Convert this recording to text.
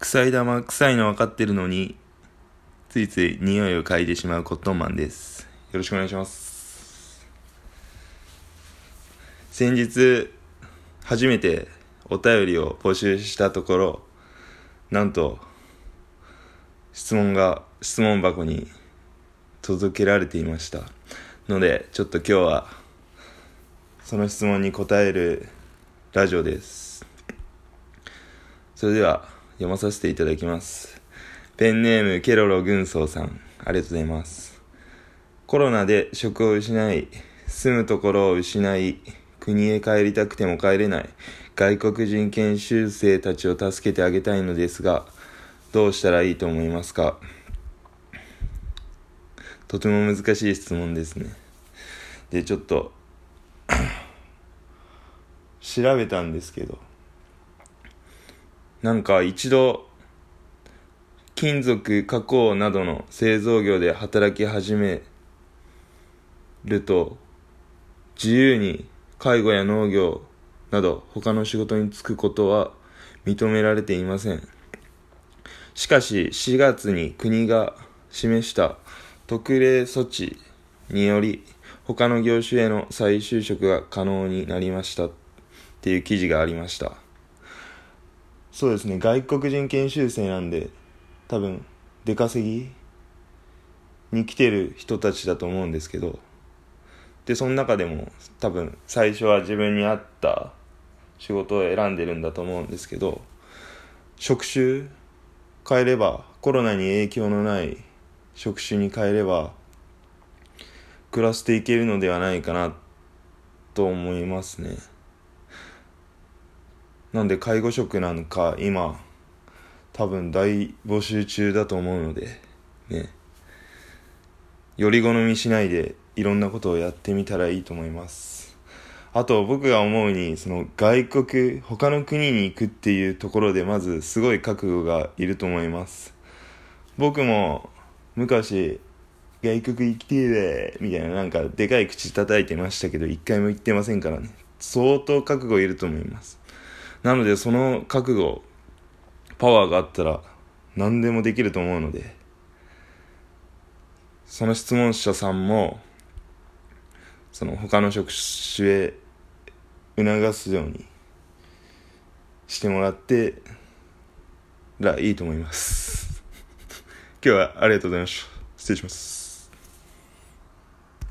臭い玉臭いの分かってるのについつい匂いを嗅いでしまうコットンマンです。よろしくお願いします。先日初めてお便りを募集したところなんと質問が質問箱に届けられていました。のでちょっと今日はその質問に答えるラジオです。それでは読まさせていただきます。ペンネームケロロ軍曹さんありがとうございます。コロナで職を失い住むところを失い国へ帰りたくても帰れない外国人研修生たちを助けてあげたいのですがどうしたらいいと思いますか？とても難しい質問ですね。でちょっと 調べたんですけどなんか一度金属加工などの製造業で働き始めると自由に介護や農業など他の仕事に就くことは認められていません。しかし4月に国が示した特例措置により他の業種への再就職が可能になりましたっていう記事がありました。そうですね外国人研修生なんで多分出稼ぎに来てる人たちだと思うんですけどでその中でも多分最初は自分に合った仕事を選んでるんだと思うんですけど職種変えればコロナに影響のない職種に変えれば暮らしていけるのではないかなと思いますね。なんで介護職なんか今多分大募集中だと思うのでね。より好みしないでいろんなことをやってみたらいいと思います。あと僕が思うにその外国他の国に行くっていうところでまずすごい覚悟がいると思います。僕も昔外国行きてえみたいななんかでかい口叩いてましたけど一回も行ってませんからね。相当覚悟いると思います。なのでその覚悟パワーがあったら何でもできると思うのでその質問者さんもその他の職種へ促すようにしてもらってらいいと思います。今日はありがとうございました。失礼します。